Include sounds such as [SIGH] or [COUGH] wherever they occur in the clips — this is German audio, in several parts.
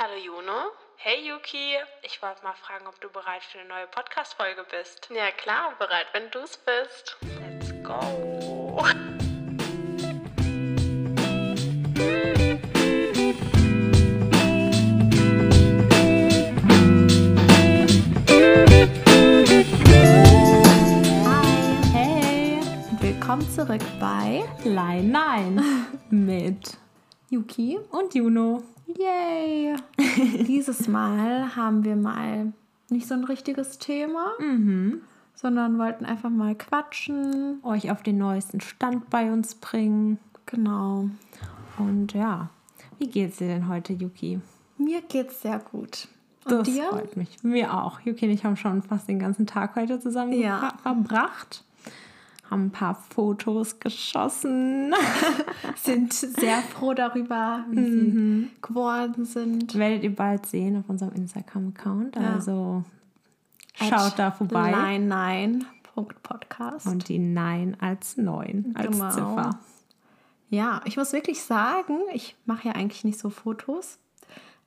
Hallo Juno. Hey Yuki, ich wollte mal fragen, ob du bereit für eine neue Podcast-Folge bist. Ja klar, bereit, wenn du es bist. Let's go. Hey, willkommen zurück bei Line 9 [LAUGHS] mit Yuki. und Juno. Yay! [LAUGHS] Dieses Mal haben wir mal nicht so ein richtiges Thema, sondern wollten einfach mal quatschen. Euch auf den neuesten Stand bei uns bringen. Genau. Und ja, wie geht's dir denn heute, Yuki? Mir geht's sehr gut. Und Das dir? freut mich. Mir auch. Yuki und ich haben schon fast den ganzen Tag heute zusammen Ja. verbracht. Haben ein paar Fotos geschossen. [LAUGHS] Sind sehr froh darüber, wie sie geworden sind. Werdet ihr bald sehen auf unserem Instagram-Account. Ja. Also schaut da vorbei. Nein, nein. Punkt Podcast. Und die 9 als 9 als Genau. Ziffer. Ja, ich muss wirklich sagen, ich mache ja eigentlich nicht so Fotos,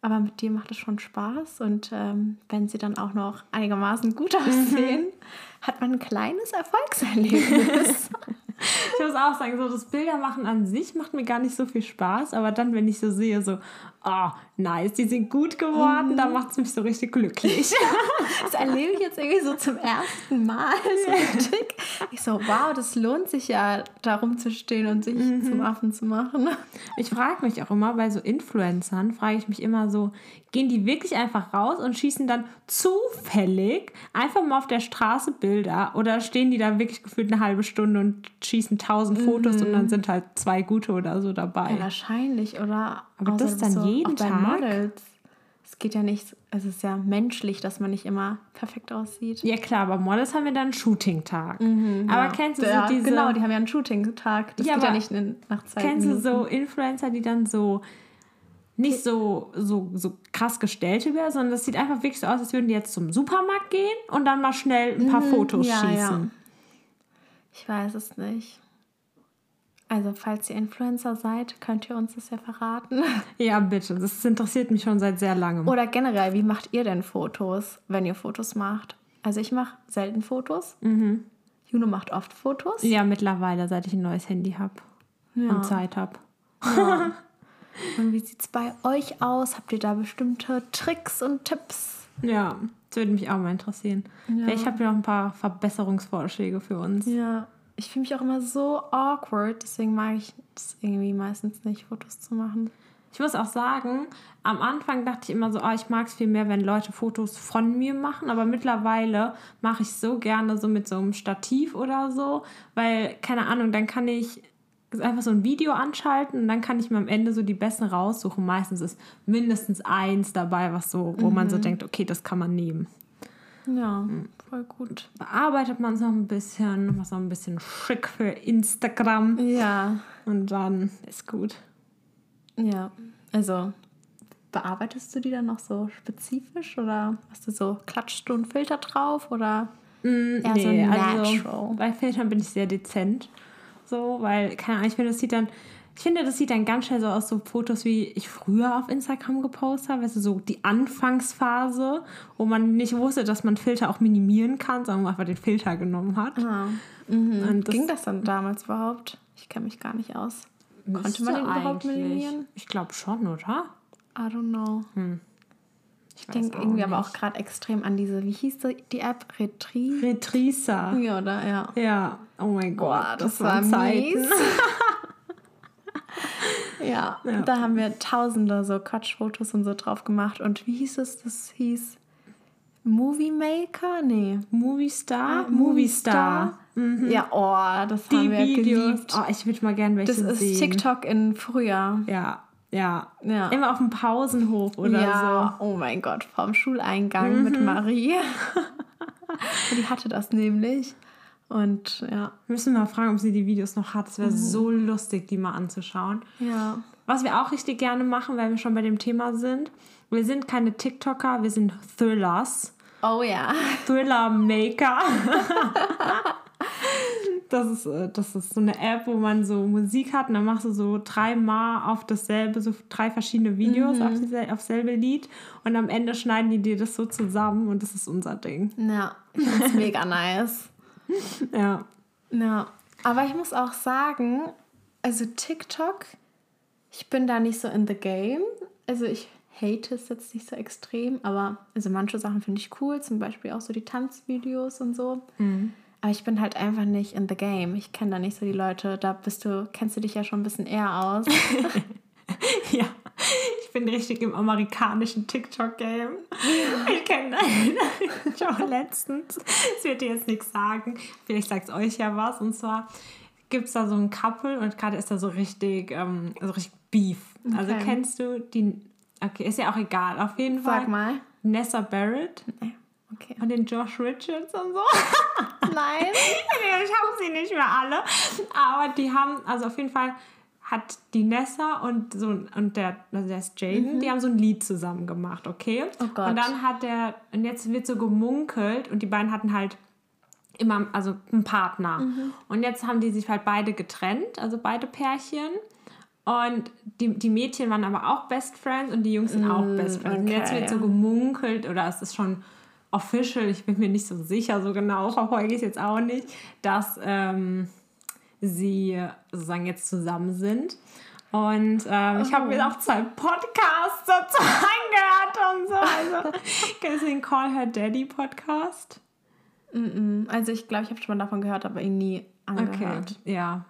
aber mit dir macht es schon Spaß und ähm, wenn sie dann auch noch einigermaßen gut aussehen, hat man ein kleines Erfolgserlebnis. [LAUGHS] Ich muss auch sagen, so das Bildermachen an sich macht mir gar nicht so viel Spaß, aber dann, wenn ich so sehe, so, ah, nice, die sind gut geworden, dann macht es mich so richtig glücklich. [LAUGHS] Das erlebe ich jetzt irgendwie so zum ersten Mal so richtig. Ich so, wow, das lohnt sich ja, da rumzustehen und sich zum Affen zu machen. Ich frage mich auch immer, bei so Influencern, frage ich mich immer so, gehen die wirklich einfach raus und schießen dann zufällig einfach mal auf der Straße Bilder oder stehen die da wirklich gefühlt eine halbe Stunde und schießen tausend Fotos und dann sind halt zwei gute oder so dabei. Ja, wahrscheinlich, oder? Aber das dann jeden auch bei Tag? Models. Es geht ja nicht, es ist ja menschlich, dass man nicht immer perfekt aussieht. Ja klar, aber Models haben wir dann einen Shooting-Tag. aber kennst du ja, so diese... Genau, die haben ja einen Shooting-Tag. Das Ja, geht ja nicht in, nach zwei Kennst du so Influencer, die dann so nicht so, so, so krass gestellt werden, sondern das sieht einfach wirklich so aus, als würden die jetzt zum Supermarkt gehen und dann mal schnell ein paar Fotos Mhm, ja, schießen. ja. Ich weiß es nicht. Also, falls ihr Influencer seid, könnt ihr uns das ja verraten. [LAUGHS] Ja. bitte. Das interessiert mich schon seit sehr langem. Oder generell, wie macht ihr denn Fotos, wenn ihr Fotos macht? Also, ich mache selten Fotos. Juno macht oft Fotos. ja, mittlerweile, seit ich ein neues Handy habe Ja. und Zeit habe. [LAUGHS] Und wie sieht es bei euch aus? Habt ihr da bestimmte Tricks und Tipps? Ja, das würde mich auch mal interessieren. Vielleicht habt ihr noch ein paar Verbesserungsvorschläge für uns. Ja, ich fühle mich auch immer so awkward, deswegen mag ich es irgendwie meistens nicht, Fotos zu machen. Ich muss auch sagen, am Anfang dachte ich immer so, ah, ich mag es viel mehr, wenn Leute Fotos von mir machen, aber mittlerweile mache ich so gerne so mit so einem Stativ oder so, weil, keine Ahnung, dann kann ich einfach so ein Video anschalten und dann kann ich mir am Ende so die besten raussuchen. Meistens ist mindestens eins dabei, was so, wo man so denkt, okay, das kann man nehmen. Ja, voll gut. Bearbeitet man es noch ein bisschen, was noch ein bisschen schick für Instagram Ja, und dann ist gut. ja. Also, bearbeitest du die dann noch so spezifisch oder hast du so klatschst du einen Filter drauf oder eher so natural? also bei Filtern bin ich sehr dezent. So, weil, keine Ahnung, ich finde, das sieht dann, ich finde, das sieht dann ganz schnell so aus, so Fotos, wie ich früher auf Instagram gepostet habe. Du, so die Anfangsphase, wo man nicht wusste, dass man Filter auch minimieren kann, sondern einfach den Filter genommen hat. Ah, mhm. Das Ging das dann damals überhaupt? Ich kenne mich gar nicht aus. Konnte man den überhaupt eigentlich- minimieren? Ich glaube schon, oder? I don't know. Ich Ich denke irgendwie aber auch gerade extrem an diese, wie hieß die, App? Retri? Retrisa. Ja, oder? Ja. Ja, oh mein Gott, Boah, das, war waren mies. [LAUGHS] ja, Ja. da haben wir tausende so Quatschfotos und so drauf gemacht. Und wie hieß es? Das hieß Movie Maker? Nee. Movie Star? Ah, Movie Star. Ja, oh, das Die haben wir Videos. geliebt. Oh, ich würde mal gerne welche das ist sehen. TikTok in Frühjahr. Ja, ja. Ja. Immer auf dem Pausenhof oder ja, oh mein Gott, vorm Schuleingang mit Marie. [LAUGHS] die hatte das nämlich. Und ja. Wir müssen mal fragen, ob sie die Videos noch hat. Es wäre so lustig, die mal anzuschauen. ja. Was wir auch richtig gerne machen, weil wir schon bei dem Thema sind. Wir sind keine TikToker, wir sind Thrillers. Oh ja. Thriller-Maker. [LAUGHS] Das ist, äh, das ist so eine App, wo man so Musik hat und dann machst du so dreimal auf dasselbe, so drei verschiedene Videos Mhm. auf, auf selbe Lied und am Ende schneiden die dir das so zusammen und das ist unser Ding. Ja, ich find's mega nice. [LAUGHS] Ja. Ja, aber ich muss auch sagen, also TikTok, ich bin da nicht so in the game. Also ich hate es jetzt nicht so extrem, aber also manche Sachen finde ich cool, zum Beispiel auch so die Tanzvideos und so. Aber ich bin halt einfach nicht in the game. Ich kenne da nicht so die Leute. Da bist du, kennst du dich ja schon ein bisschen eher aus. [LAUGHS] Ja, bin richtig im amerikanischen TikTok-Game. Ich kenne [LAUGHS] schon letztens, es wird dir jetzt nichts sagen, vielleicht sagt es euch ja was. Und zwar gibt es da so ein Couple und gerade ist da so richtig, ähm, so richtig Beef. Also Okay. kennst du die, okay, ist ja auch egal, auf jeden Fall. Sag mal. Nessa Barrett Okay. und den Josh Richards und so. Nein. [LAUGHS] Ich habe sie nicht mehr alle. Aber die haben, also auf jeden Fall hat die Nessa und so und der, also der ist Jaden, die haben so ein Lied zusammen gemacht, okay? Oh Gott. Und dann hat der, und jetzt wird so gemunkelt und die beiden hatten halt immer, also einen Partner. Mhm. Und jetzt haben die sich halt beide getrennt, also beide Pärchen. Und die, die Mädchen waren aber auch Best Friends und die Jungs sind auch Best Friends. Und jetzt Mm, okay. wird so gemunkelt oder es ist schon official, ich bin mir nicht so sicher, so genau [LAUGHS] verfolge ich es jetzt auch nicht, dass ähm, sie sozusagen jetzt zusammen sind. Und ähm, ich habe mir auch zwei Podcasts dazu [LAUGHS] angehört und so. Also, [LAUGHS] kennst du den Call Her Daddy Podcast? Also ich glaube, ich habe schon mal davon gehört, aber ihn nie angehört. ja.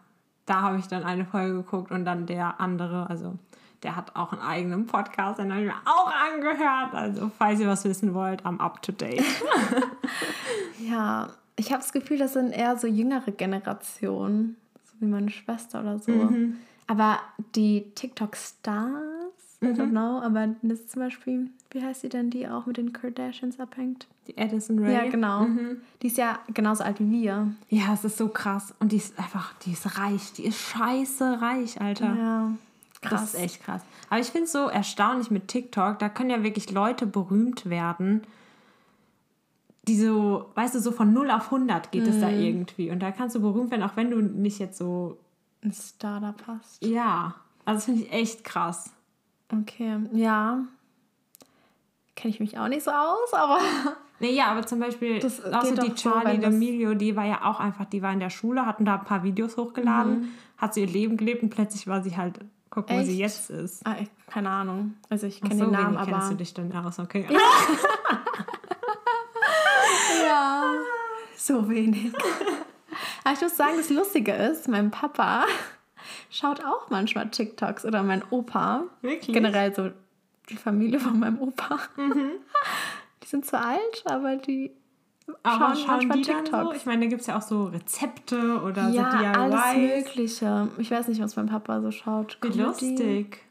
Da habe ich dann eine Folge geguckt und dann der andere, also der hat auch einen eigenen Podcast, den habe ich mir auch angehört. Also, falls ihr was wissen wollt, am up to date. [LAUGHS] Ja, ich habe das Gefühl, das sind eher so jüngere Generationen, wie meine Schwester oder so. Aber die TikTok-Stars, I don't know, aber das ist zum Beispiel, wie heißt sie denn, die auch mit den Kardashians abhängt? Die Addison Ray. Ja, genau. Die ist ja genauso alt wie wir. Ja, es ist so krass. Und die ist einfach, die ist reich. Die ist scheiße reich, Alter. Ja, Das ist echt krass. Aber ich finde es so erstaunlich mit TikTok. Da können ja wirklich Leute berühmt werden, die so, weißt du, so von 0 auf 100 geht es da irgendwie. Und da kannst du berühmt werden, auch wenn du nicht jetzt so, Ein Startup passt. ja. Also das finde ich echt krass. Okay, ja. Kenne ich mich auch nicht so aus, aber [LAUGHS] Nee, ja, aber zum Beispiel, Das auch so die so, Charlie das- D'Amelio, die war ja auch einfach, die war in der Schule, hatten da ein paar Videos hochgeladen, hat sie ihr Leben gelebt und plötzlich war sie halt, guck, wo sie jetzt ist. ah, ich, keine Ahnung. Also ich kenne so, den Namen, aber kennst du dich dann aus, okay. Ja, [LAUGHS] [LAUGHS] so wenig. [LAUGHS] Aber ich muss sagen, das Lustige ist, mein Papa schaut auch manchmal TikToks oder mein Opa. Wirklich? Generell so die Familie von meinem Opa. [LAUGHS] Die sind zu alt, aber die Aber schauen schauen manchmal die dann so? TikToks. Ich meine, da gibt es ja auch so Rezepte oder ja, so DIYs. alles Mögliche. Ich weiß nicht, was mein Papa so schaut. Wie Comedy. lustig.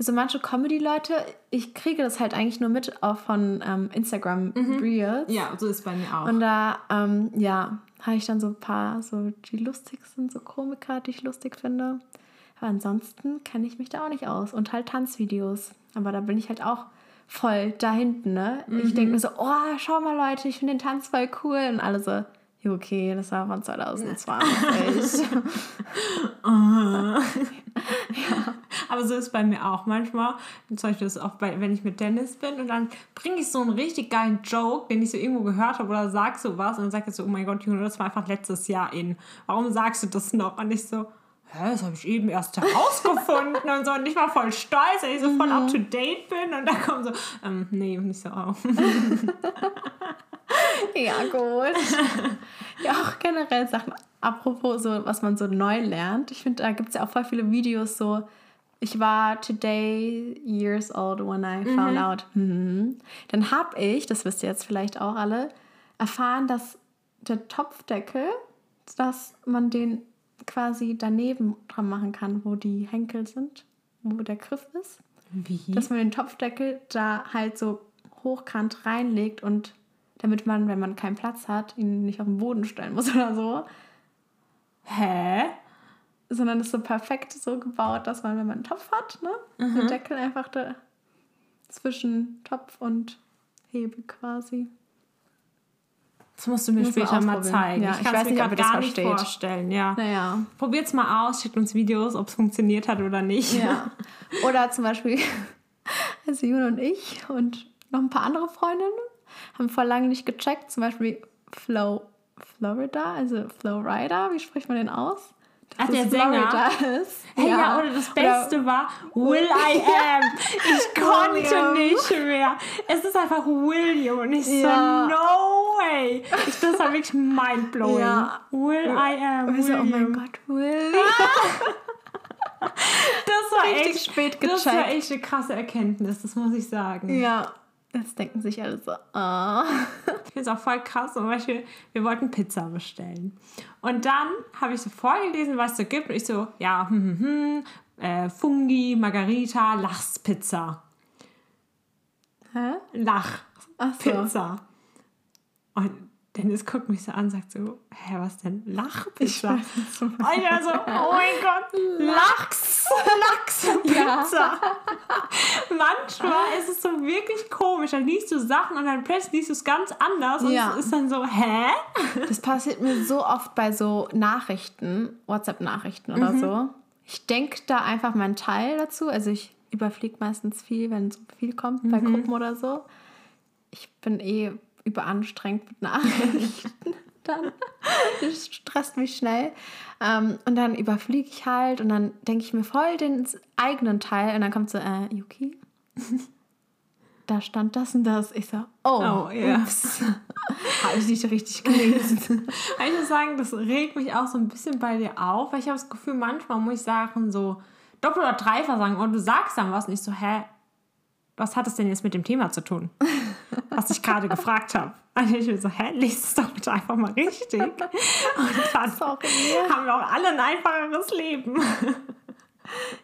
Also manche Comedy-Leute, ich kriege das halt eigentlich nur mit auch von ähm, Instagram Reels. Ja, so ist bei mir auch. Und da, ähm, ja, habe ich dann so ein paar, so die lustigsten, so Komiker, die ich lustig finde. Aber ansonsten kenne ich mich da auch nicht aus. Und halt Tanzvideos. Aber da bin ich halt auch voll da hinten, ne? Ich denke mir so, oh, schau mal Leute, ich finde den Tanz voll cool. Und alle so, okay, das war von 2020. [LAUGHS] [LAUGHS] [LAUGHS] Aber so ist bei mir auch manchmal. Zum Beispiel ist auch bei, wenn ich mit Dennis bin und dann bringe ich so einen richtig geilen Joke, den ich so irgendwo gehört habe oder sag so was und dann sagt er so, oh mein Gott, Junge, das war einfach letztes Jahr in. Warum sagst du das noch? Und ich so, hä, das habe ich eben erst herausgefunden und so. Und ich war voll stolz, dass ich so voll up to date bin. Und da kommt so, ähm, nee, nicht so auf. [LAUGHS] [LAUGHS] ja, gut. [LAUGHS] ja, auch generell Sachen. Apropos so, was man so neu lernt. Ich finde, da gibt es ja auch voll viele Videos so. Ich war today years old when I found out. Mhm. Dann habe ich, das wisst ihr jetzt vielleicht auch alle, erfahren, dass der Topfdeckel, dass man den quasi daneben dran machen kann, wo die Henkel sind, wo der Griff ist. Wie? Dass man den Topfdeckel da halt so hochkant reinlegt und damit man, wenn man keinen Platz hat, ihn nicht auf den Boden stellen muss [LAUGHS] oder so, Hä? sondern ist so perfekt so gebaut, dass man, wenn man einen Topf hat, ne, den Deckel einfach da zwischen Topf und Hebel quasi. Das musst du mir Muss später mal zeigen. Ja, ich ich kann weiß es mir nicht, ob ihr das gar nicht versteht. vorstellen. Ja. Naja. Probiert's mal aus, schickt uns Videos, ob es funktioniert hat oder nicht. Ja. [LAUGHS] Oder zum Beispiel, [LAUGHS] also June und ich und noch ein paar andere Freundinnen haben vor lange nicht gecheckt, zum Beispiel Flow Florida, also Flowrider, wie spricht man den aus? Dass Ach, der es Sänger? Florida ist. Hey, ja. oder das Beste war Will I [LAUGHS] Am. Ich [LAUGHS] konnte William. nicht mehr. Es ist einfach William und ich Ja. so, no way. Ich, das war wirklich mindblowing. Ja. Will I Am. Und wir so, oh mein William. Gott, Will. [LAUGHS] Das war Richtig echt, spät Das war gecheckt. echt eine krasse Erkenntnis, das muss ich sagen. Ja, das denken sich alle so. ah. Ich finde es auch voll krass. Zum Beispiel, wir wollten Pizza bestellen. Und dann habe ich so vorgelesen, was es so gibt. Und ich so, ja, hm, hm, hm, äh, Fungi, Margarita, Lachspizza. Hä? Ach so. Lachpizza. Und Dennis guckt mich so an und sagt so, hä, was denn? Lachpizza? so. Und ich war so, oh mein Gott, Lachs, Lachspizza. Manchmal ist es so wirklich komisch. Dann liest du Sachen und dann plötzlich liest du es ganz anders und Ja. es ist dann so, hä? Das passiert mir so oft bei so Nachrichten, WhatsApp-Nachrichten oder so. Ich denke da einfach meinen Teil dazu. Also ich überfliege meistens viel, wenn so viel kommt bei Gruppen oder so. Ich bin eh überanstrengt mit [LAUGHS] Nachrichten. dann [LAUGHS] das stresst mich schnell. Ähm, und dann überfliege ich halt und dann denke ich mir voll den eigenen Teil und dann kommt so, äh, Yuki, da stand das und das. Ich so, oh, Oh, ja. ups. [LAUGHS] Habe ich nicht richtig gelesen. Ich muss sagen, das regt mich auch so ein bisschen bei dir auf, weil ich habe das Gefühl, manchmal muss ich Sachen so doppelt oder dreifach sagen und du sagst dann was und ich so, hä, was hat das denn jetzt mit dem Thema zu tun, was ich gerade gefragt habe? Und ich bin so, hä, lies es doch bitte einfach mal richtig. Und dann Sorry. haben wir auch alle ein einfacheres Leben.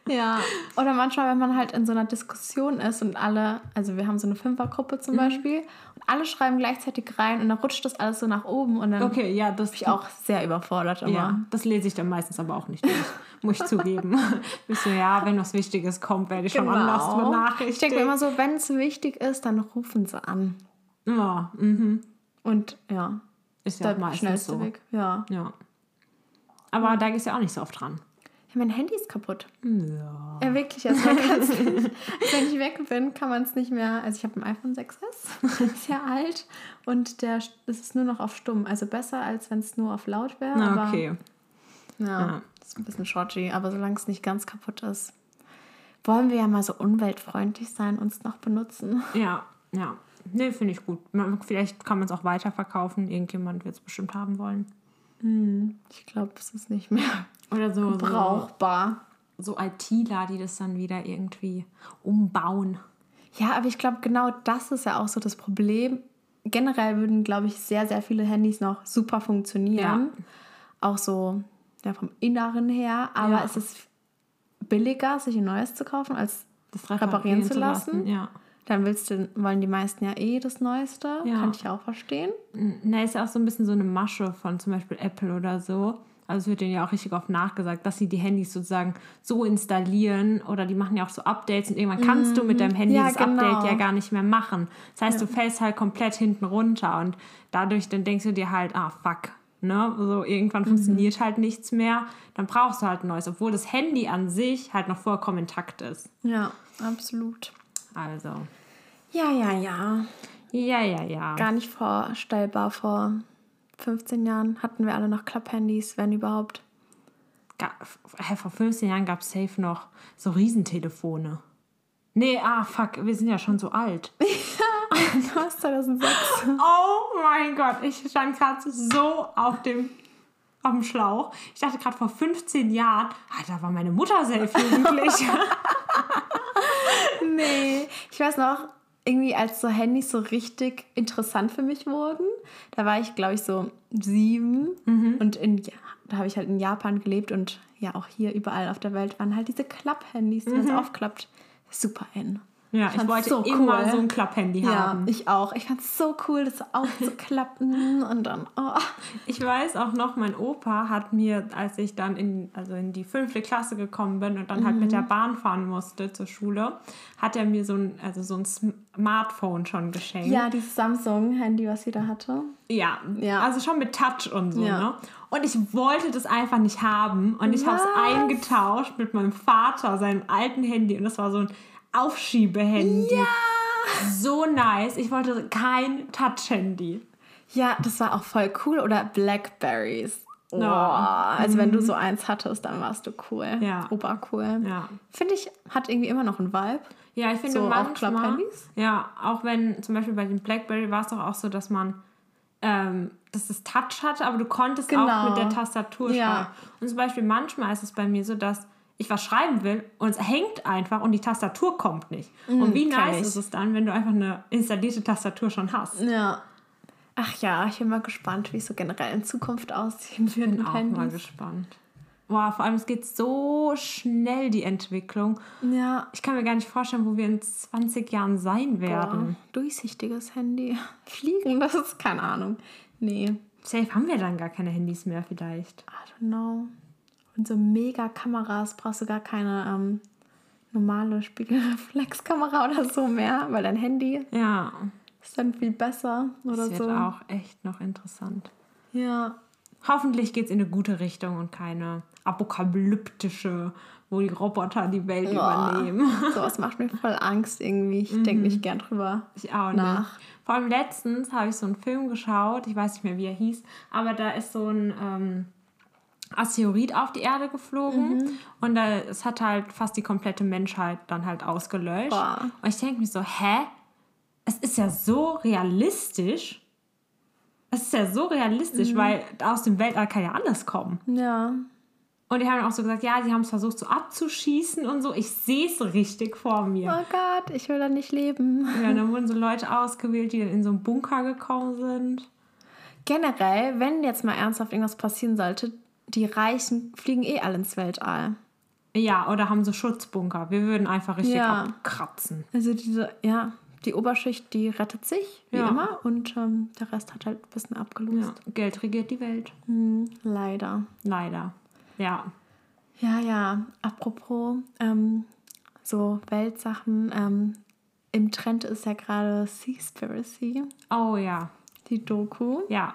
Ja, oder manchmal, wenn man halt in so einer Diskussion ist und alle, also wir haben so eine Fünfergruppe Mhm. zum Beispiel, und alle schreiben gleichzeitig rein und dann rutscht das alles so nach oben und dann bin Okay, ja, das ich auch sehr überfordert immer. Ja, das lese ich dann meistens aber auch nicht durch, muss ich [LAUGHS] zugeben. Ich so, ja, wenn was Wichtiges kommt, werde ich schon anders benachrichtigt. Genau. Ich denke mir immer so, wenn es wichtig ist, dann rufen sie an. Ja, mhm. Und ja, Ist ja der meistens schnellste so. Weg. Ja. Ja. Aber da gehst du ja auch nicht so oft dran. Mein Handy ist kaputt. Ja. Ja, wirklich. Also man nicht, wenn ich weg bin, kann man es nicht mehr. Also ich habe ein iPhone 6S, [LAUGHS] ist ja alt. Und der es ist nur noch auf stumm. Also besser, als wenn es nur auf laut wäre. Na, okay. Ja, Ja. das ist ein bisschen shorty, aber solange es nicht ganz kaputt ist, wollen wir ja mal so umweltfreundlich sein, uns noch benutzen. Ja, ja. Nee, finde ich gut. Vielleicht kann man es auch weiterverkaufen. Irgendjemand wird es bestimmt haben wollen. Ich glaube, es ist nicht mehr Oder so, so, brauchbar. so ITler, die das dann wieder irgendwie umbauen. Ja, aber ich glaube, genau das ist ja auch so das Problem. Generell würden, glaube ich, sehr, sehr viele Handys noch super funktionieren. Auch so ja, vom Inneren her. Aber Ja. es ist billiger, sich ein neues zu kaufen, als Das reparieren zu lassen. Ja. Dann willst du, wollen die meisten ja eh das Neueste. Ja. Kann ich auch verstehen. Na, ist ja auch so ein bisschen so eine Masche von zum Beispiel Apple oder so. Also es wird denen ja auch richtig oft nachgesagt, dass sie die Handys sozusagen so installieren oder die machen ja auch so Updates und irgendwann kannst du mit deinem Handy Ja, das genau. Update ja gar nicht mehr machen. Das heißt, du fällst halt komplett hinten runter und dadurch dann denkst du dir halt, ah fuck, ne, so irgendwann Mhm. funktioniert halt nichts mehr, dann brauchst du halt ein neues, obwohl das Handy an sich halt noch vollkommen intakt ist. Ja, absolut. Also, Ja, ja, ja. ja, ja, ja. Gar nicht vorstellbar. Vor 15 Jahren hatten wir alle noch Klapphandys, wenn überhaupt. Vor 15 Jahren gab es safe noch so Riesentelefone. Nee, ah, fuck, wir sind ja schon so alt. Du hast 2006. Oh mein Gott, ich stand gerade so auf dem, auf dem Schlauch. Ich dachte gerade vor 15 Jahren, ah, da war meine Mutter safe [LAUGHS] jugendlich. nee. Ich weiß noch, irgendwie als so Handys so richtig interessant für mich wurden, da war ich, glaube ich, so sieben. Und in, ja, da habe ich halt in Japan gelebt und ja, auch hier überall auf der Welt waren halt diese Klapp-Handys, die man so aufklappt. Super in. Ja, ich, fand's wollte so immer cool. so ein Klapphandy Ja, haben. ich auch. Ich fand es so cool, das aufzuklappen [LAUGHS] und dann, oh. Ich weiß auch noch, mein Opa hat mir, als ich dann in, also in die fünfte Klasse gekommen bin und dann halt mit der Mhm. Bahn fahren musste zur Schule, hat er mir so ein, also so ein Smartphone schon geschenkt. Ja, dieses Samsung-Handy, was sie da hatte. Ja, Ja. also schon mit Touch und so, Ja. ne? Und ich wollte das einfach nicht haben und ich habe es eingetauscht mit meinem Vater, seinem alten Handy und das war so ein Aufschiebehandy. Ja. So nice. Ich wollte kein Touch-Handy. Ja, das war auch voll cool. Oder Blackberries. Oh, Ja. Also wenn du so eins hattest, dann warst du cool. Ja. Obercool. Ja. Finde ich, hat irgendwie immer noch einen Vibe. Ja, ich finde So auch manchmal, ja, auch wenn zum Beispiel bei dem Blackberry war es doch auch so, dass man ähm, dass es Touch hatte, aber du konntest Genau. auch mit der Tastatur Ja. schreiben. Und zum Beispiel manchmal ist es bei mir so, dass ich was schreiben will und es hängt einfach und die Tastatur kommt nicht. und wie Mhm, nice ich. ist es dann, wenn du einfach eine installierte Tastatur schon hast? Ja. Ach ja, ich bin mal gespannt, wie es so generell in Zukunft aussehen wird Bin auch mal Handys. gespannt. Boah, vor allem es geht so schnell, die Entwicklung. Ja. Ich kann mir gar nicht vorstellen, wo wir in 20 Jahren sein werden. Boah, durchsichtiges Handy. [LAUGHS] Fliegen, das ist keine Ahnung. Nee, Safe haben wir dann gar keine Handys mehr vielleicht. I don't know. Und so mega Kameras brauchst du gar keine ähm, normale Spiegelreflexkamera [LAUGHS] oder so mehr, weil dein Handy Ja, ist dann viel besser oder das wird so. auch echt noch interessant. Ja. Hoffentlich geht es in eine gute Richtung und keine apokalyptische, wo die Roboter die Welt übernehmen. [LAUGHS] Sowas macht mir voll Angst irgendwie. Ich denke nicht gern drüber. Ich auch nicht. Nach. Vor allem letztens habe ich so einen Film geschaut, ich weiß nicht mehr, wie er hieß, aber da ist so ein ähm, Asteroid auf die Erde geflogen und da, es hat halt fast die komplette Menschheit dann halt ausgelöscht. Boah. Und ich denke mir so, hä? Es ist ja so realistisch. Es ist ja so realistisch, weil aus dem Weltall kann ja alles kommen. Ja. Und die haben auch so gesagt, ja, sie haben es versucht so abzuschießen und so. Ich sehe es richtig vor mir. Oh Gott, ich will da nicht leben. Ja, und dann wurden so Leute ausgewählt, die dann in so einen Bunker gekommen sind. Generell, wenn jetzt mal ernsthaft irgendwas passieren sollte, die Reichen fliegen eh alle ins Weltall. Ja, oder haben so Schutzbunker. Wir würden einfach richtig Ja. abkratzen. Also diese, ja, die Oberschicht, die rettet sich, wie Ja. immer. Und ähm, der Rest hat halt ein bisschen Ja, abgelöst. Geld regiert die Welt. Hm, leider. Leider. Ja. Ja, ja. Apropos ähm, so Weltsachen. Ähm, Im Trend ist ja gerade Seaspiracy, Oh ja. die Doku. Ja.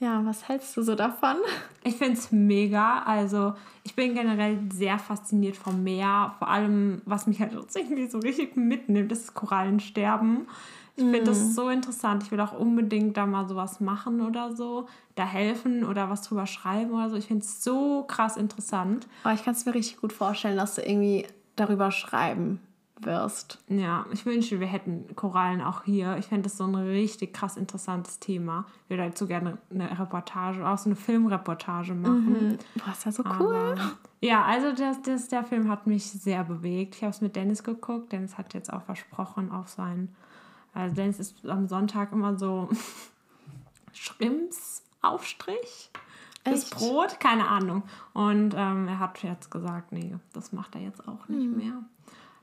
Ja, was hältst du so davon? [LAUGHS] Ich finde es mega. Also, ich bin generell sehr fasziniert vom Meer. Vor allem, was mich halt irgendwie so richtig mitnimmt, ist das Korallensterben. Ich finde das so interessant. Ich will auch unbedingt da mal sowas machen oder so. Da helfen oder was drüber schreiben oder so. Ich finde es so krass interessant. Aber ich kann es mir richtig gut vorstellen, dass du irgendwie darüber schreiben wirst. Ja, ich wünschte, wir hätten Korallen auch hier. Ich fände das so ein richtig krass interessantes Thema. Ich würde dazu gerne eine Reportage, auch so eine Filmreportage machen. Boah, ist ja so cool. Aber, ja, also das, das, der Film hat mich sehr bewegt. Ich habe es mit Dennis geguckt. Dennis hat jetzt auch versprochen auf seinen. Also Dennis ist am Sonntag immer so [LAUGHS] Schrimpsaufstrich. Das Echt? Brot, keine Ahnung. Und ähm, er hat jetzt gesagt, nee, das macht er jetzt auch nicht mehr.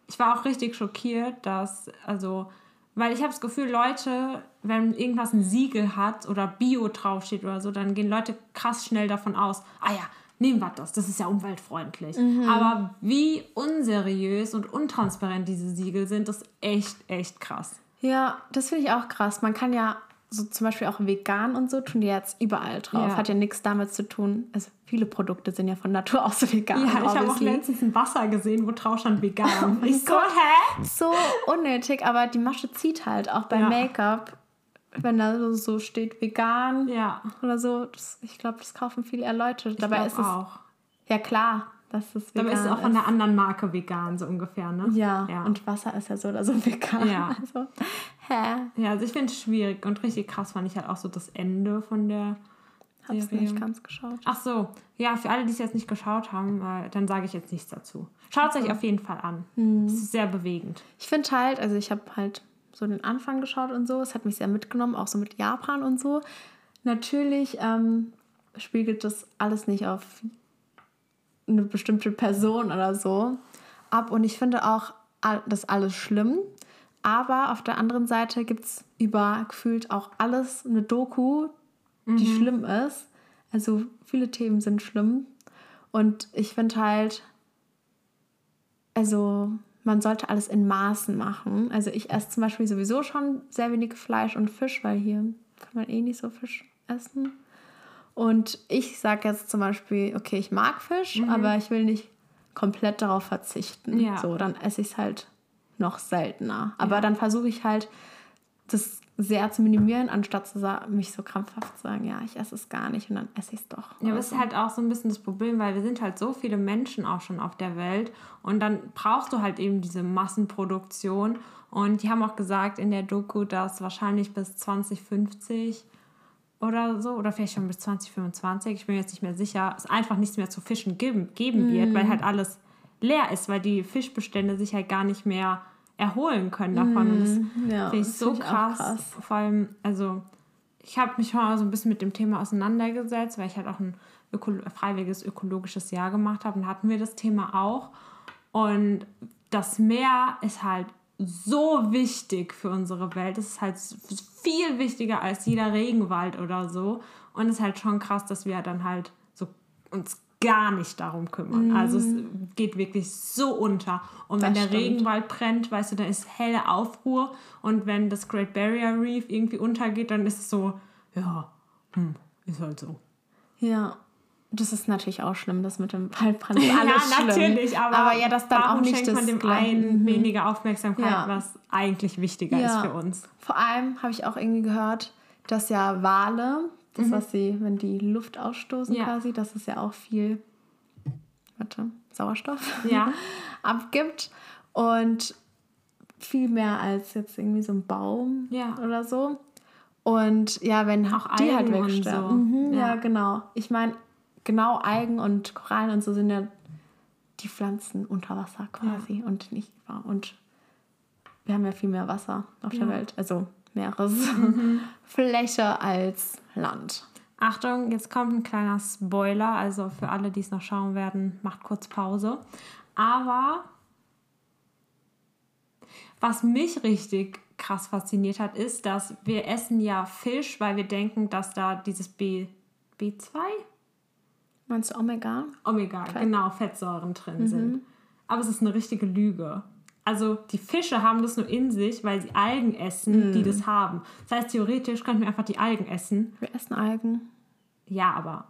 Ich war auch richtig schockiert, dass, also, weil ich habe das Gefühl, Leute, wenn irgendwas ein Siegel hat oder Bio draufsteht oder so, dann gehen Leute krass schnell davon aus, ah ja, nehmen wir das, das ist ja umweltfreundlich. Aber wie unseriös und untransparent diese Siegel sind, ist echt, echt krass. Ja, das finde ich auch krass. Man kann ja so zum Beispiel auch vegan und so tun die jetzt überall drauf. Ja. Hat ja nichts damit zu tun. Also viele Produkte sind ja von Natur aus [LAUGHS] vegan. Ja, ich habe auch letztens ein Wasser gesehen, wo drauf stand vegan. [LAUGHS] ich so, hä? so unnötig, aber die Masche zieht halt auch bei Ja. Make-up, wenn da so- steht vegan Ja, oder so. Das, ich glaube, das kaufen viele eher Leute. Dabei glaub ist es auch. ja klar, dass es vegan Dabei ist es auch von einer anderen Marke vegan, so ungefähr, ne? Ja, Ja. und Wasser ist ja so oder so vegan. Ja. [LAUGHS] Also, hä? Ja, also ich finde es schwierig und richtig krass fand ich halt auch so das Ende von der Hab's Serie. nicht ganz geschaut. Ach so, ja, für alle, die es jetzt nicht geschaut haben, äh, dann sage ich jetzt nichts dazu. Schaut es euch auf jeden Fall an. Hm. Es ist sehr bewegend. Ich finde halt, also ich habe halt so den Anfang geschaut und so. Es hat mich sehr mitgenommen, auch so mit Japan und so. Natürlich ähm, spiegelt das alles nicht auf eine bestimmte Person oder so ab. Und ich finde auch das alles schlimm. Aber auf der anderen Seite gibt es über gefühlt auch alles eine Doku, die schlimm ist. Also viele Themen sind schlimm. Und ich finde halt, also man sollte alles in Maßen machen. Also ich esse zum Beispiel sowieso schon sehr wenig Fleisch und Fisch, weil hier kann man eh nicht so Fisch essen. Und ich sage jetzt zum Beispiel, okay, ich mag Fisch, aber ich will nicht komplett darauf verzichten. Ja. So, dann esse ich es halt noch seltener. Aber dann versuche ich halt, das sehr zu minimieren, anstatt zu mich so krampfhaft zu sagen, ja, ich esse es gar nicht und dann esse ich es doch. Ja, aber Oder es ist halt auch so ein bisschen das Problem, weil wir sind halt so viele Menschen auch schon auf der Welt und dann brauchst du halt eben diese Massenproduktion und die haben auch gesagt in der Doku, dass wahrscheinlich bis 2050 oder so oder vielleicht schon bis 2025, ich bin mir jetzt nicht mehr sicher, es einfach nichts mehr zu Fischen geben, geben wird, weil halt alles leer ist, weil die Fischbestände sich halt gar nicht mehr erholen können davon. Und das ja, Finde ich das so find ich krass. krass. Vor allem, also ich habe mich mal so ein bisschen mit dem Thema auseinandergesetzt, weil ich halt auch ein öko freiwilliges ökologisches Jahr gemacht habe und hatten wir das Thema auch. Und das Meer ist halt so wichtig für unsere Welt. Es ist halt viel wichtiger als jeder Regenwald oder so. Und es ist halt schon krass, dass wir dann halt so uns gar nicht darum kümmern. Also es geht wirklich so unter. Und wenn Mhm. Das der stimmt. Regenwald brennt, weißt du, dann ist helle Aufruhr. Und wenn das Great Barrier Reef irgendwie untergeht, dann ist es so, ja, hm, ist halt so. Ja. Das ist natürlich auch schlimm, das mit dem Waldbrand. ist [LAUGHS] Alles ja, schlimm. natürlich, aber, aber ja, das dann warum auch nicht schenkt das man dem Gleiche. einen Mhm. weniger Aufmerksamkeit, Ja. was eigentlich wichtiger ist Ja. für uns. Vor allem habe ich auch irgendwie gehört, dass ja Wale, das was sie, wenn die Luft ausstoßen Mhm. Ja. quasi, dass es ja auch viel, warte, Sauerstoff Ja. [LAUGHS] abgibt und viel mehr als jetzt irgendwie so ein Baum oder so. Und ja, wenn Auch die halt Algen und wegsterben. so. Mhm, ja. Ja. genau. Ich meine, genau Algen und Korallen und so sind ja die Pflanzen unter Wasser quasi und nicht und wir haben ja viel mehr Wasser auf der Ja. Welt, also Meeresfläche als Land. Achtung, jetzt kommt ein kleiner Spoiler. Also für alle, die es noch schauen werden, macht kurz Pause. Aber was mich richtig krass fasziniert hat, ist, dass wir essen ja Fisch, weil wir denken, dass da dieses B, B2, Meinst du Omega? Omega, genau, Fettsäuren drin sind. Aber es ist eine richtige Lüge. Also die Fische haben das nur in sich, weil sie Algen essen, die das haben. Das heißt, theoretisch könnten wir einfach die Algen essen. Wir essen Algen. Ja, aber.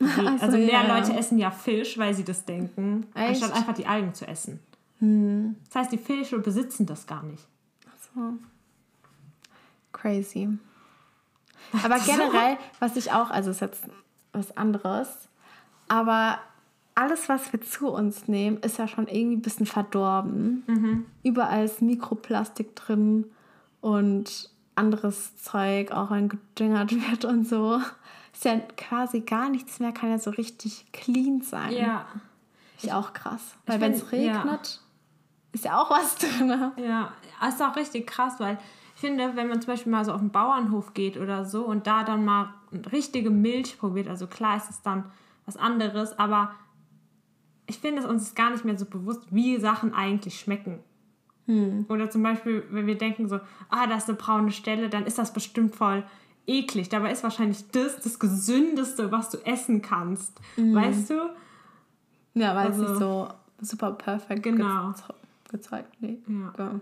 Okay. Ach so, also mehr ja. Leute essen ja Fisch, weil sie das denken, Echt? anstatt einfach die Algen zu essen. Das heißt, die Fische besitzen das gar nicht. So. Crazy. Aber [LAUGHS] generell, was ich auch, also ist jetzt was anderes, aber alles, was wir zu uns nehmen, ist ja schon irgendwie ein bisschen verdorben. Überall ist Mikroplastik drin und anderes Zeug, auch wenn gedüngert [LAUGHS] wird und so. Ist ja quasi gar nichts mehr, kann ja so richtig clean sein. Ist ja auch krass. Weil wenn es regnet, ist ja auch was [LAUGHS] drin. Ja, ist auch richtig krass, weil ich finde, wenn man zum Beispiel mal so auf den Bauernhof geht oder so und da dann mal richtige Milch probiert, also klar ist es dann was anderes, aber ich finde es uns ist gar nicht mehr so bewusst, wie Sachen eigentlich schmecken. Oder zum Beispiel, wenn wir denken so, ah, da ist eine braune Stelle, dann ist das bestimmt voll eklig. Dabei ist wahrscheinlich das das Gesündeste, was du essen kannst. Weißt du? Ja, weil es Also- nicht so super perfekt Genau. geze gezeugt nee. Ja. ge-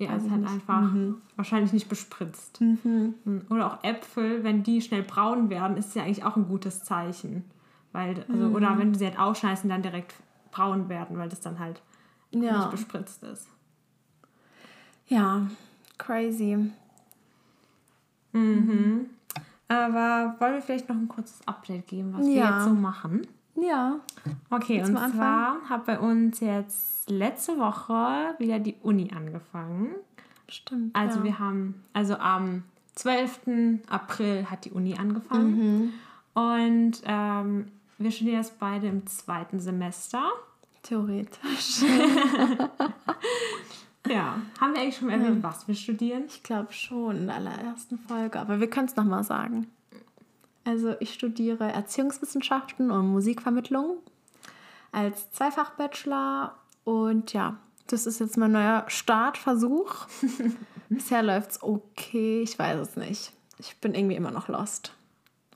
Ja, Weiß ist halt einfach wahrscheinlich nicht bespritzt. Mhm. Oder auch Äpfel, wenn die schnell braun werden, ist ja eigentlich auch ein gutes Zeichen. Weil, also, Oder wenn du sie halt ausschneidest und dann direkt braun werden, weil das dann halt Ja. nicht bespritzt ist. ja, crazy. Aber wollen wir vielleicht noch ein kurzes Update geben, was wir Ja. jetzt so machen? Ja, Okay, Willst und zwar hat bei uns jetzt letzte Woche wieder die Uni angefangen. stimmt. Also ja. wir haben, also am 12. April hat die Uni angefangen. Und ähm, wir studieren jetzt beide im zweiten Semester. Theoretisch. [LAUGHS] Ja. Haben wir eigentlich schon erwähnt, was wir studieren? Ich glaube schon in der allerersten Folge, aber wir können es nochmal sagen. Also ich studiere Erziehungswissenschaften und Musikvermittlung als Zweifach-Bachelor und ja, Das ist jetzt mein neuer Startversuch. [LAUGHS] Bisher läuft es okay. Ich weiß es nicht. Ich bin irgendwie immer noch lost.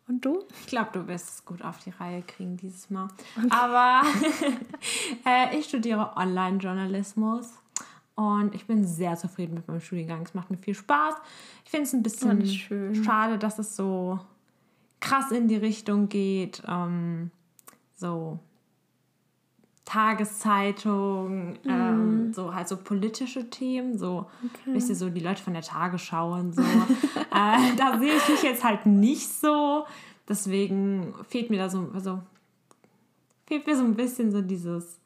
Und du? Ich glaube, du wirst es gut auf die Reihe kriegen dieses Mal. Aber [LAUGHS] [LAUGHS] äh, ich studiere Online-Journalismus und ich bin sehr zufrieden mit meinem Studiengang. Es macht mir viel Spaß. Ich finde es ein bisschen schön. schade, dass es so krass in die Richtung geht. Ähm, so Tageszeitung, ähm, so halt so politische Themen, so, wisst ihr, so die Leute von der Tagesschau und so. [LAUGHS] äh, da sehe ich mich jetzt halt nicht so. Deswegen fehlt mir da so, also fehlt mir so ein bisschen so dieses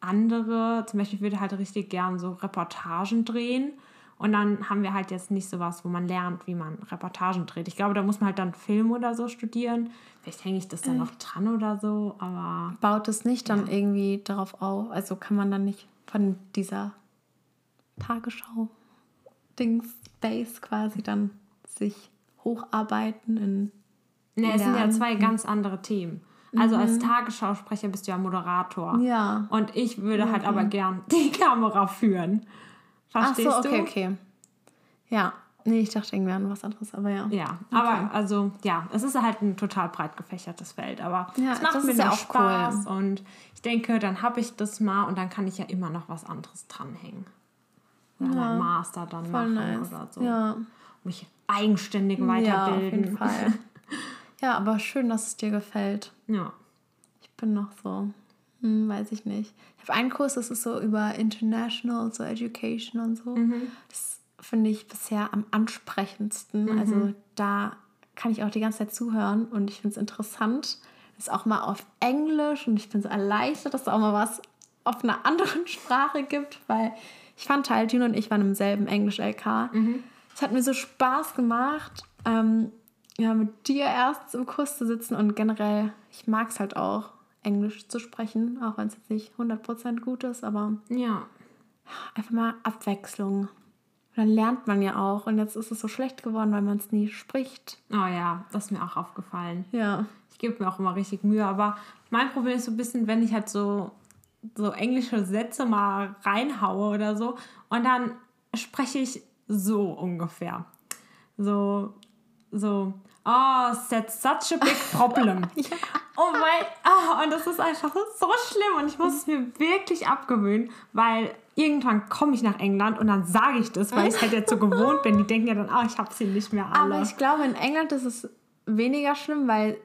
andere. Zum Beispiel ich würde halt richtig gern so Reportagen drehen. Und dann haben wir halt jetzt nicht sowas, wo man lernt, wie man Reportagen dreht. Ich glaube, da muss man halt dann Film oder so studieren. Vielleicht hänge ich das dann noch dran oder so, aber Baut es nicht dann irgendwie darauf auf? Also kann man dann nicht von dieser Tagesschau-Dings-Base quasi dann sich hocharbeiten in. ne, es sind ja zwei ganz andere Themen. Also als Tagesschausprecher bist du ja Moderator. Ja. Und ich würde halt aber gern [LAUGHS] die Kamera führen. Ach Verstehst so, okay, du? okay. Ja. Nee, ich dachte irgendwie an was anderes, aber ja. Ja, aber also ja, es ist halt ein total breit gefächertes Feld, aber Ja, es macht das mir ist ja auch Spaß und ich denke, dann habe ich das mal und dann kann ich ja immer noch was anderes dranhängen. Oder meinen Master dann machen nice. oder so. Ja. Mich eigenständig Ja, auf weiterbilden. jeden Fall. [LAUGHS] ja, aber schön, dass es dir gefällt. Ja. Ich bin noch so, hm, weiß ich nicht. Ich habe einen Kurs, das ist so über International, so Education und so. Das finde ich bisher am ansprechendsten. Also da kann ich auch die ganze Zeit zuhören und ich finde es interessant. Ist auch mal auf Englisch und ich bin so erleichtert, dass es auch mal was auf einer anderen [LAUGHS] Sprache gibt, weil ich fand halt, Juno und ich waren im selben Englisch-LK. Es hat mir so Spaß gemacht, ähm, ja, mit dir erst im Kurs zu sitzen und generell, ich mag es halt auch, Englisch zu sprechen, auch wenn es jetzt nicht 100% gut ist, aber Ja. einfach mal Abwechslung. Dann lernt man ja auch und jetzt ist es so schlecht geworden, weil man es nie spricht. Oh ja, das ist mir auch aufgefallen. Ja. Ich gebe mir auch immer richtig Mühe, aber mein Problem ist so ein bisschen, wenn ich halt so, so englische Sätze mal reinhaue oder so und dann spreche ich so ungefähr. So, so, oh, that's such a big problem. [LAUGHS] Oh mein, ah, und das ist einfach so schlimm und ich muss es mir wirklich abgewöhnen, weil irgendwann komme ich nach England und dann sage ich das, weil ich halt jetzt so gewohnt bin. Die [LAUGHS] denken ja dann, ah, ich habe sie nicht mehr alle. Aber ich glaube, in England ist es weniger schlimm, weil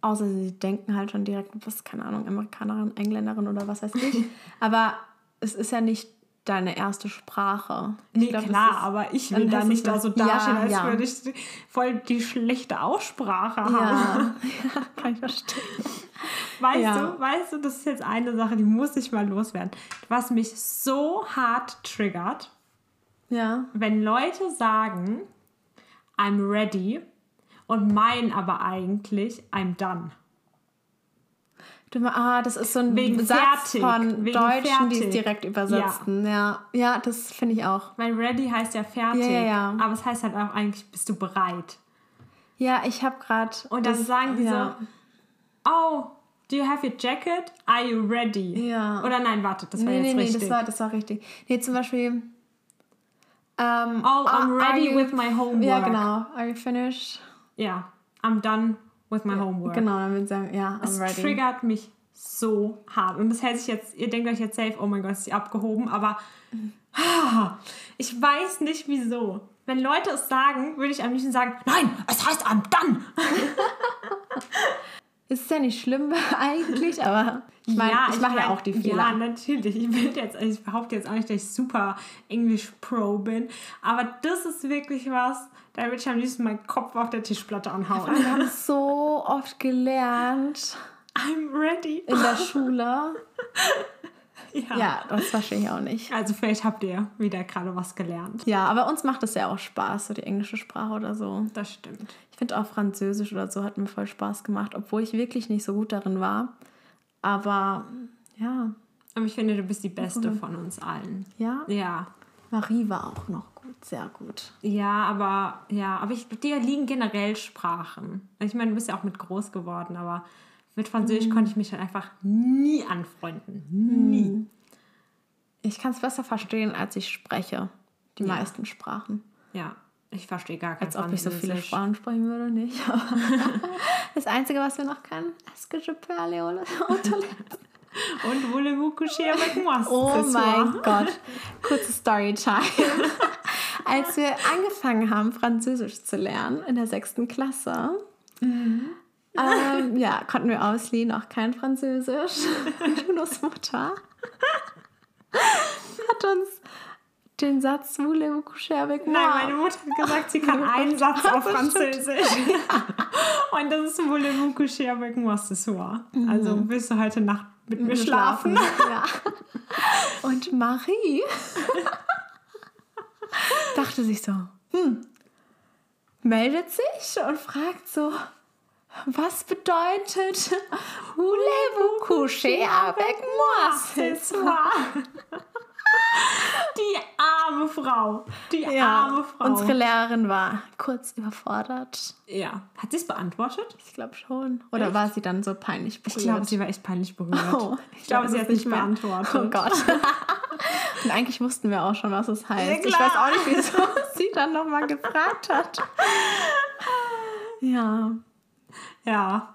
außer sie denken halt schon direkt, bist, keine Ahnung, Amerikanerin, Engländerin oder was weiß ich. [LAUGHS] Aber es ist ja nicht deine erste Sprache. Ich Nee, glaub, klar, ist- aber ich will da nicht da so dastehen, Ja, als ja. würde ich voll die schlechte Aussprache haben. Ja, ja, kann ich verstehen. Weißt Ja. du, weißt du, das ist jetzt eine Sache, die muss ich mal loswerden. Was mich so hart triggert, Ja. wenn Leute sagen, I'm ready und meinen aber eigentlich, I'm done. Du, ah, das ist so ein Wegen Satz fertig, von wegen Deutschen, die es fertig. direkt übersetzen. Ja. ja, das finde ich auch. Weil ready heißt ja fertig, Ja, ja, ja. aber es heißt halt auch eigentlich, bist du bereit. Ja, ich habe gerade. Und dann sagen die ja. so, oh, do you have your jacket? Are you ready? Ja. Oder nein, warte, das war Nee, jetzt nee, nee, richtig. das war, das war richtig. Nee, zum Beispiel. Ähm, Oh, I'm ready you- with my homework. Ja, genau. Are you finished? Ja, I'm done with my homework. Genau, dann würden sie sagen, ja, I'm Es ready. triggert mich so hart. Und das hält sich jetzt, ihr denkt euch jetzt safe, oh mein Gott, ist die abgehoben, aber ah, ich weiß nicht wieso. Wenn Leute es sagen, würde ich am liebsten sagen, nein, es heißt I'm done. [LAUGHS] Ist ja nicht schlimm [LAUGHS] eigentlich, aber ich meine, ich mache ja auch die Fehler. Ja, natürlich. Ich, will jetzt, ich behaupte jetzt auch nicht, dass ich super Englisch-Pro bin. Aber das ist wirklich was, da würde ich am liebsten meinen Kopf auf der Tischplatte anhauen. Wir haben [LAUGHS] so oft gelernt I'm ready. in der Schule. [LAUGHS] Ja. Ja, das verstehe ich auch nicht. Also vielleicht habt ihr wieder gerade was gelernt. Ja, aber uns macht es ja auch Spaß, so die englische Sprache oder so. Das stimmt. Ich finde auch Französisch oder so hat mir voll Spaß gemacht, obwohl ich wirklich nicht so gut darin war. Aber ja, Aber ich finde, du bist die Beste von uns allen. ja. Ja. Marie war auch noch gut, sehr gut. Ja, aber ja, aber ich, dir liegen generell Sprachen. Ich meine, du bist ja auch mit groß geworden, aber mit Französisch konnte ich mich halt einfach nie anfreunden. Nie. Ja, Ich kann es besser verstehen, als ich spreche. Die Ja. meisten Sprachen. Ja, ich verstehe gar kein Als ob ich so viele. Sprachen sprechen würde, nicht. [LAUGHS] das Einzige, was wir noch können, est-ce que je peux aller au aux toilettes? Und voulez-vous coucher avec moi? Oh mein? Gott. Kurze Storytime. Als wir angefangen haben, Französisch zu lernen in der sechsten Klasse, ähm, ja, konnten wir obviously noch kein Französisch. Und [LAUGHS] Junos Mutter hat uns den Satz Voulez-vous coucher avec moi? Nein, meine Mutter hat gesagt, sie kann [LAUGHS] einen Satz auf. Französisch. [LAUGHS] Und das ist voulez-vous coucher avec moi ce soir. Also willst du heute Nacht mit mir schlafen? Ja. Und Marie dachte sich so, hm, meldet sich und fragt so, was bedeutet Voulez-vous coucher avec moi ce soir? Die arme Frau. Die arme Frau. unsere Lehrerin war kurz überfordert. ja. Hat sie es beantwortet? Ich glaube schon. Oder war sie dann so peinlich berührt? Ich glaube, sie war echt peinlich berührt. Oh, ich glaube, das sie hat nicht mehr. beantwortet. Oh Gott. [LAUGHS] Und eigentlich wussten wir auch schon, was es heißt. ich klar. weiß auch nicht, wieso [LAUGHS] sie dann nochmal gefragt hat. Ja. Ja.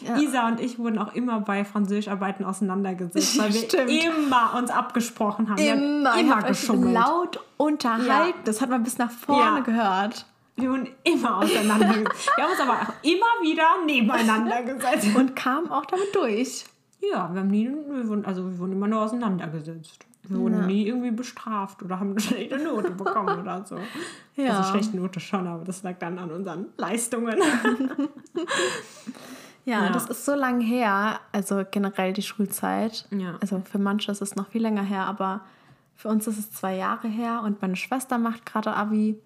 Ja. Isa und ich wurden auch immer bei Französischarbeiten auseinandergesetzt, [LAUGHS] weil wir Stimmt. immer uns abgesprochen haben. Wir Immer, haben ihr immer geschummelt. laut unterhalten. Ja. Das hat man bis nach vorne Ja. gehört. Wir wurden immer auseinandergesetzt. [LAUGHS] wir haben uns aber auch immer wieder nebeneinander gesetzt. Und kamen auch damit durch. Ja, wir haben nie, wir wurden, also wir wurden immer nur auseinandergesetzt. Wir wurden Ja. nie irgendwie bestraft oder haben eine [LAUGHS] schlechte Note bekommen [LAUGHS] oder so. Ja. Also schlechte Note schon, aber das lag dann an unseren Leistungen. [LAUGHS] Ja, Ja. das ist so lange her, also generell die Schulzeit. Ja. Also für manche ist es noch viel länger her, aber für uns ist es zwei Jahre her und meine Schwester macht gerade Abi.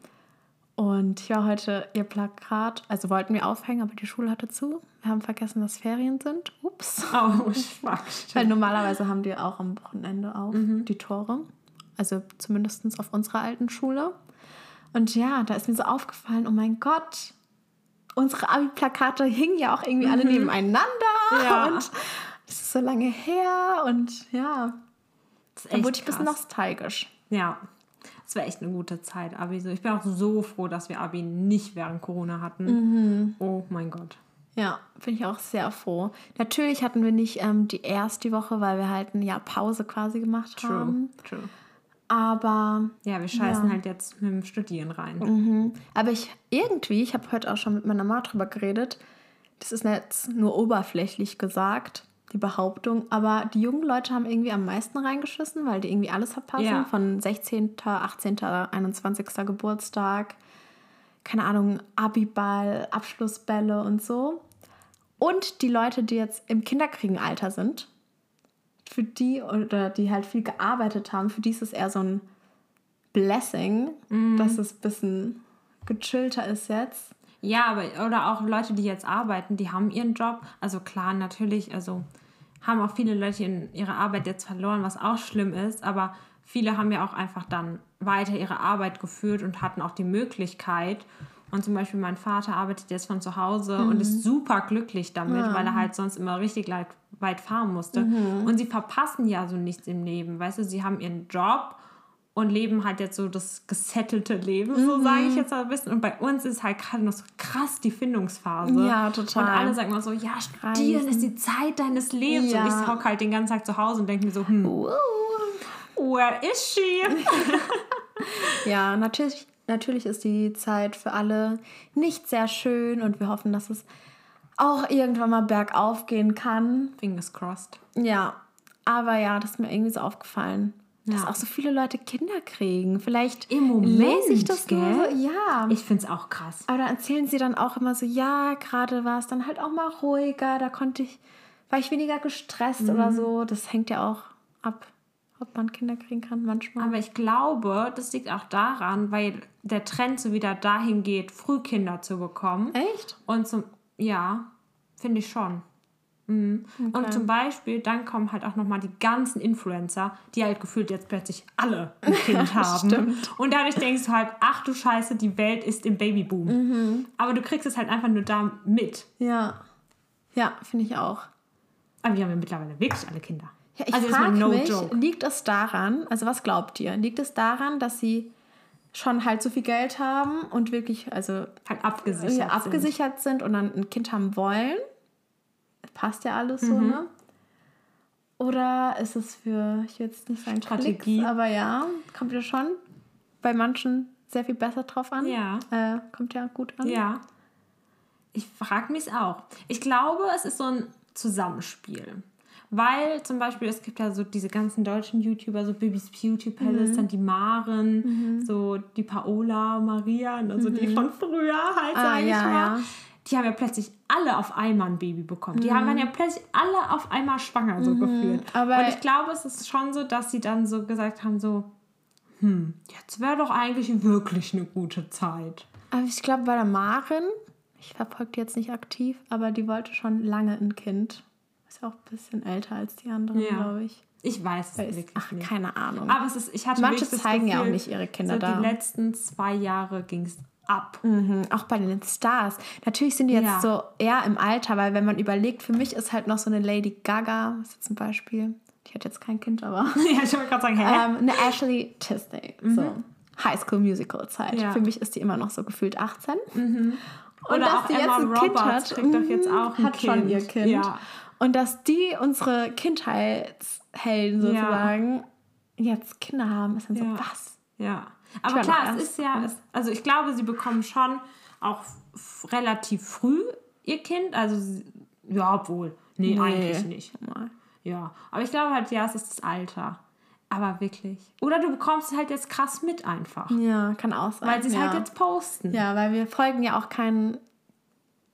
Und ich war heute ihr Plakat, also wollten wir aufhängen, aber die Schule hatte zu. Wir haben vergessen, dass Ferien sind. Ups. Oh, fuck. [LAUGHS] Weil normalerweise haben die auch am Wochenende auf, die Tore. Also zumindest auf unserer alten Schule. Und ja, da ist mir so aufgefallen, oh mein Gott, unsere Abi-Plakate hingen ja auch irgendwie alle nebeneinander. Ja. Und das ist so lange her. Und ja, echt wurde ich ein bisschen nostalgisch. Ja, es war echt eine gute Zeit, Abi. So, ich bin auch so froh, dass wir Abi nicht während Corona hatten. Mhm. Oh mein Gott. Ja, bin ich auch sehr froh. Natürlich hatten wir nicht ähm, die erste Woche, weil wir halt ein Jahr Pause quasi gemacht True. haben. True. Aber Ja, wir scheißen Ja. halt jetzt mit dem Studieren rein. Mhm. Aber ich irgendwie, ich habe heute auch schon mit meiner Mama drüber geredet, das ist jetzt nur oberflächlich gesagt, die Behauptung, aber die jungen Leute haben irgendwie am meisten reingeschissen, weil die irgendwie alles verpassen, Ja. von 16., 18., 21. Geburtstag, keine Ahnung, Abiball, Abschlussbälle und so. Und die Leute, die jetzt im Kinderkriegenalter sind, für die oder die halt viel gearbeitet haben, für die ist es eher so ein Blessing, dass es ein bisschen gechillter ist jetzt. Ja, aber oder auch Leute, die jetzt arbeiten, die haben ihren Job. Also klar, natürlich, also haben auch viele Leute in ihre Arbeit jetzt verloren, was auch schlimm ist, aber viele haben ja auch einfach dann weiter ihre Arbeit geführt und hatten auch die Möglichkeit. Und zum Beispiel mein Vater arbeitet jetzt von zu Hause und ist super glücklich damit, weil er halt sonst immer richtig weit, weit fahren musste. Und sie verpassen ja so nichts im Leben. Weißt du, sie haben ihren Job und leben halt jetzt so das gesettelte Leben, so sage ich jetzt mal ein bisschen. Und bei uns ist halt gerade noch so krass die Findungsphase. Ja, total. Und alle sagen immer so, ja, studieren Reisen. ist die Zeit deines Lebens. Ja. Und ich hocke halt den ganzen Tag zu Hause und denke mir so, hm, where is she? [LAUGHS] Ja, natürlich, natürlich ist die Zeit für alle nicht sehr schön und wir hoffen, dass es auch irgendwann mal bergauf gehen kann. Fingers crossed. Ja, aber ja, das ist mir irgendwie so aufgefallen. Dass Ja. auch so viele Leute Kinder kriegen. Vielleicht Im Moment, lese ich das nur gell? so. Ja. Ich finde es auch krass. Aber da erzählen sie dann auch immer so, ja, gerade war es dann halt auch mal ruhiger, da konnte ich, war ich weniger gestresst Mhm. oder so. Das hängt ja auch ab, ob man Kinder kriegen kann manchmal. Aber ich glaube, das liegt auch daran, weil der Trend so wieder dahin geht, Frühkinder zu bekommen. Echt? Und zum, ja, finde ich schon. Mhm. Und zum Beispiel, dann kommen halt auch nochmal die ganzen Influencer, die halt gefühlt jetzt plötzlich alle ein [LAUGHS] Kind haben. Stimmt. Und dadurch denkst du halt, ach du Scheiße, die Welt ist im Babyboom. Mhm. Aber du kriegst es halt einfach nur da mit. Ja. Ja, finde ich auch. Aber wir haben ja mittlerweile wirklich alle Kinder. Ja, ich Also frage no mich, joke. liegt es daran, also was glaubt ihr? Liegt es daran, dass sie schon halt so viel Geld haben und wirklich, also Halt abgesichert. ja, abgesichert sind. und dann ein Kind haben wollen? Passt ja alles so, Mhm. ne? Oder ist es für, ich will jetzt nicht sagen Strategie. Klicks, aber ja, kommt ja schon bei manchen sehr viel besser drauf an. Ja. Äh, kommt ja gut an. Ja. Ich frage mich auch. Ich glaube, es ist so ein Zusammenspiel. Weil zum Beispiel, es gibt ja so diese ganzen deutschen YouTuber, so Bibis Beauty Palace, dann die Maren, so die Paola, Maria, also die von früher halt, Ah, sag ich ja, mal. ja. Die haben ja plötzlich alle auf einmal ein Baby bekommen. Die haben dann ja plötzlich alle auf einmal schwanger so gefühlt. aber- Und ich glaube, es ist schon so, dass sie dann so gesagt haben, so, hm, jetzt wäre doch eigentlich wirklich eine gute Zeit. Aber ich glaube, bei der Maren, ich verfolge die jetzt nicht aktiv, aber die wollte schon lange ein Kind. Ist ja auch ein bisschen älter als die anderen, Ja. glaube ich. Ich weiß es wirklich Ach, nicht. keine Ahnung. Aber es ist, ich hatte Manche zeigen ja Gefühl, auch nicht ihre Kinder so da. Die letzten zwei Jahre ging es ab. Mhm, auch bei den Stars. Natürlich sind die jetzt Ja. so eher im Alter, weil wenn man überlegt, für mich ist halt noch so eine Lady Gaga, was jetzt zum Beispiel, die hat jetzt kein Kind, aber [LAUGHS] ja, ich wollte gerade sagen, hä? ähm, eine Ashley Tisdale, so High School Musical Zeit. Mhm. Ja. Mhm. Für mich ist die immer noch so gefühlt 18. Und Oder dass auch die jetzt Emma ein Kind Roberts hat, kriegt doch jetzt mhm, auch ein hat schon Kind. ihr Kind. Ja. Und dass die unsere Kindheitshelden sozusagen jetzt Kinder haben, ist dann so, Ja. was? Ja. Aber klar, es ist ja, es, also ich glaube, sie bekommen schon auch relativ früh ihr Kind. Also, ja, obwohl. Nee, Nee. eigentlich nicht. Ja. Aber ich glaube halt, ja, es ist das Alter. Aber wirklich. Oder du bekommst es halt jetzt krass mit einfach. Ja, kann auch sein. Weil sie es ja. halt jetzt posten. Ja, weil wir folgen ja auch keinen,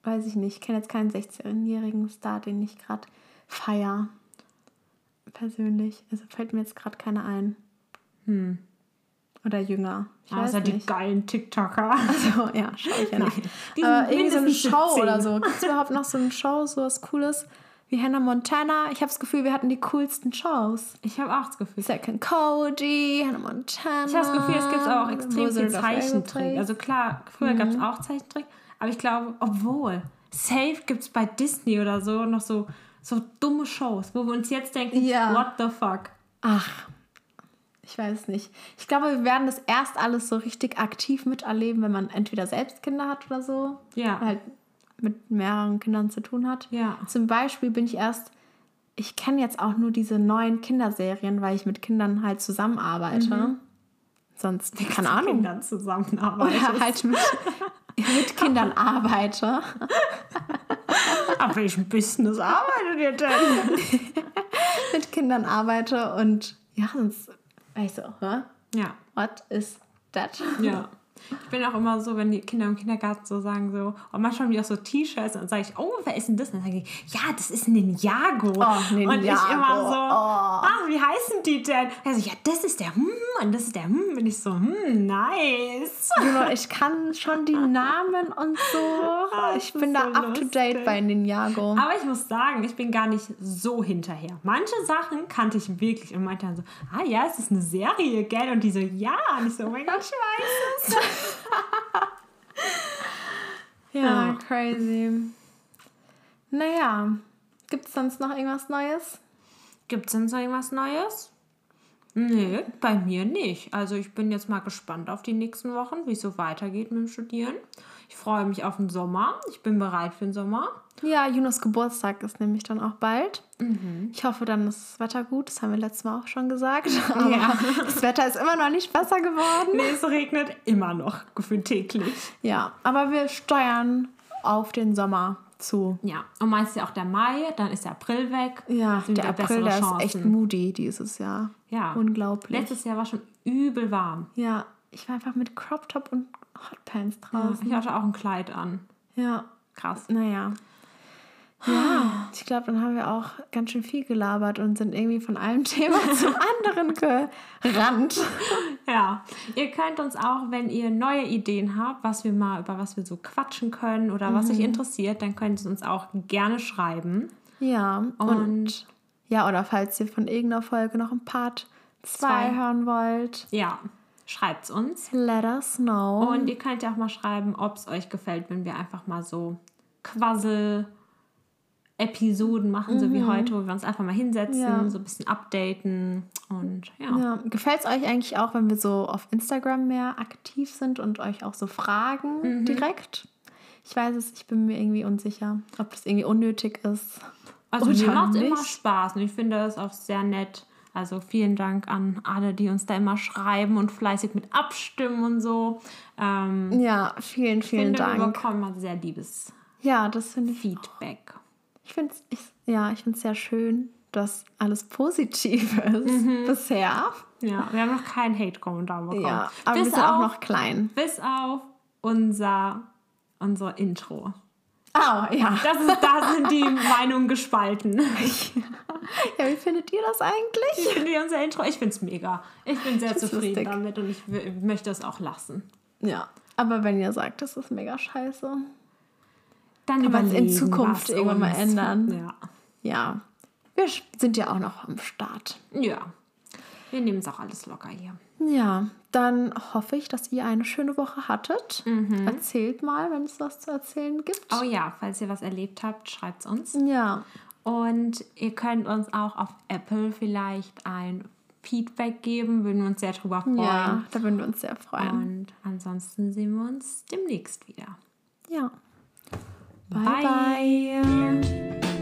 weiß ich nicht, ich kenne jetzt keinen 16-jährigen Star, den ich gerade feier. Persönlich. Also fällt mir jetzt gerade keiner ein. Oder jünger. Ich weiß Außer die nicht. geilen TikToker. [LAUGHS] So, ja, schaue ich ja nicht. die sind Aber irgendwie so eine Show 17. oder so. Gibt es überhaupt noch so eine Show, so was Cooles? Wie Hannah Montana. Ich habe das Gefühl, wir hatten die coolsten Shows. Ich habe auch das Gefühl. Second Cody, Hannah Montana. Ich habe das Gefühl, es gibt auch extrem viel Zeichentrick. Also klar, früher gab es auch Zeichentrick, aber ich glaube, obwohl, safe gibt es bei Disney oder so noch so, so dumme Shows, wo wir uns jetzt denken, Ja. what the fuck? Ach, ich weiß nicht. Ich glaube, wir werden das erst alles so richtig aktiv miterleben, wenn man entweder selbst Kinder hat oder so. Ja. Halt mit mehreren Kindern zu tun hat. Ja. Zum Beispiel bin ich erst, ich kenne jetzt auch nur diese neuen Kinderserien, weil ich mit Kindern halt zusammenarbeite. Sonst, keine Mit Ahnung. Kindern zusammenarbeiten. Oder halt mit, mit Kindern arbeite. Ab welchem Business arbeitet ihr denn? [LAUGHS] mit Kindern arbeite und ja, sonst war ich so, hä? Ja, What is that? ja. [LAUGHS] Ich bin auch immer so, wenn die Kinder im Kindergarten so sagen, so, und manchmal haben die auch so T-Shirts und dann sage ich, oh, wer ist denn das? Und dann sage ich, ja, das ist ein Ninjago. Oh, Ninjago. Und ich immer so, Oh. ach, wie heißen die denn? Also, ja, das ist der, hm, und das ist der, hm. Und ich so, hm, nice. Juno, ich kann schon die Namen und so. [LAUGHS] Ich das bin da so up to date lustig. bei Ninjago. Aber ich muss sagen, ich bin gar nicht so hinterher. Manche Sachen kannte ich wirklich und meinte dann so, ah ja, es ist eine Serie, gell? Und die so, ja. Und ich so, oh mein Gott, ich weiß es. [LAUGHS] Ja, Ja. crazy. Naja, gibt es sonst noch irgendwas Neues? Gibt es denn so irgendwas Neues? Nee, bei mir nicht. Also ich bin jetzt mal gespannt auf die nächsten Wochen, wie es so weitergeht mit dem Studieren. Ich freue mich auf den Sommer. Ich bin bereit für den Sommer. Ja, Junos Geburtstag ist nämlich dann auch bald. Mhm. Ich hoffe, dann ist das Wetter gut. Das haben wir letztes Mal auch schon gesagt. [LAUGHS] Aber Ja. das Wetter ist immer noch nicht besser geworden. Nee, es regnet immer noch, gefühlt täglich. Ja, aber wir steuern auf den Sommer zu. Ja, und meinst du auch der Mai, dann ist der April weg. Ja, der April, der ist echt moody dieses Jahr. Ja. Unglaublich. Letztes Jahr war schon übel warm. Ja, ich war einfach mit Crop Top und Hotpants draußen. Ich hatte auch ein Kleid an. Ja, Krass. naja. Ja, ich glaube, dann haben wir auch ganz schön viel gelabert und sind irgendwie von einem [LAUGHS] Thema zum anderen gerannt. Ja, ihr könnt uns auch, wenn ihr neue Ideen habt, was wir mal, über was wir so quatschen können oder was euch interessiert, dann könnt ihr uns auch gerne schreiben. Ja, und, Und ja, oder falls ihr von irgendeiner Folge noch ein Part 2 Zwei. hören wollt, ja, schreibt's uns. let us know. Und ihr könnt ja auch mal schreiben, ob es euch gefällt, wenn wir einfach mal so Quassel Episoden machen, so wie heute, wo wir uns einfach mal hinsetzen, Ja. so ein bisschen updaten und ja. Ja. Gefällt es euch eigentlich auch, wenn wir so auf Instagram mehr aktiv sind und euch auch so fragen Mhm. direkt? Ich weiß es, ich bin mir irgendwie unsicher, ob das irgendwie unnötig ist. Also mir macht es immer. Spaß und ich finde das auch sehr nett. Also vielen Dank an alle, die uns da immer schreiben und fleißig mit abstimmen und so. Ähm, Ja, vielen, vielen finde, wir Dank. bekommen immer sehr liebes Ja, das finde ich. Feedback. Ich finde es ja, ich sehr schön, dass alles positiv [LAUGHS] ist Mhm. bisher. Ja, wir haben noch keinen Hate-Kommentar bekommen. Ja, aber bis wir sind auf, auch noch klein. Bis auf unser, unser Intro. Oh, ja. [LAUGHS] Das ist, da sind die Meinungen gespalten. [LAUGHS] Ja, wie findet ihr das eigentlich? Ich finde unser Intro, ich finde es mega. Ich bin sehr zufrieden lustig. damit und ich möchte es auch lassen. Ja, aber wenn ihr sagt, das ist mega scheiße. Dann Kann man's in Zukunft irgendwann mal ändern. Ja. Ja, wir sind ja auch noch am Start. Ja. Wir nehmen es auch alles locker hier. Ja, dann hoffe ich, dass ihr eine schöne Woche hattet. Erzählt mal, wenn es was zu erzählen gibt. Oh ja, falls ihr was erlebt habt, schreibt es uns. Ja, Und ihr könnt uns auch auf Apple vielleicht ein Feedback geben. Würden wir uns sehr drüber freuen. ja, da würden wir uns sehr freuen. Und ansonsten sehen wir uns demnächst wieder. Ja. Bye. bye.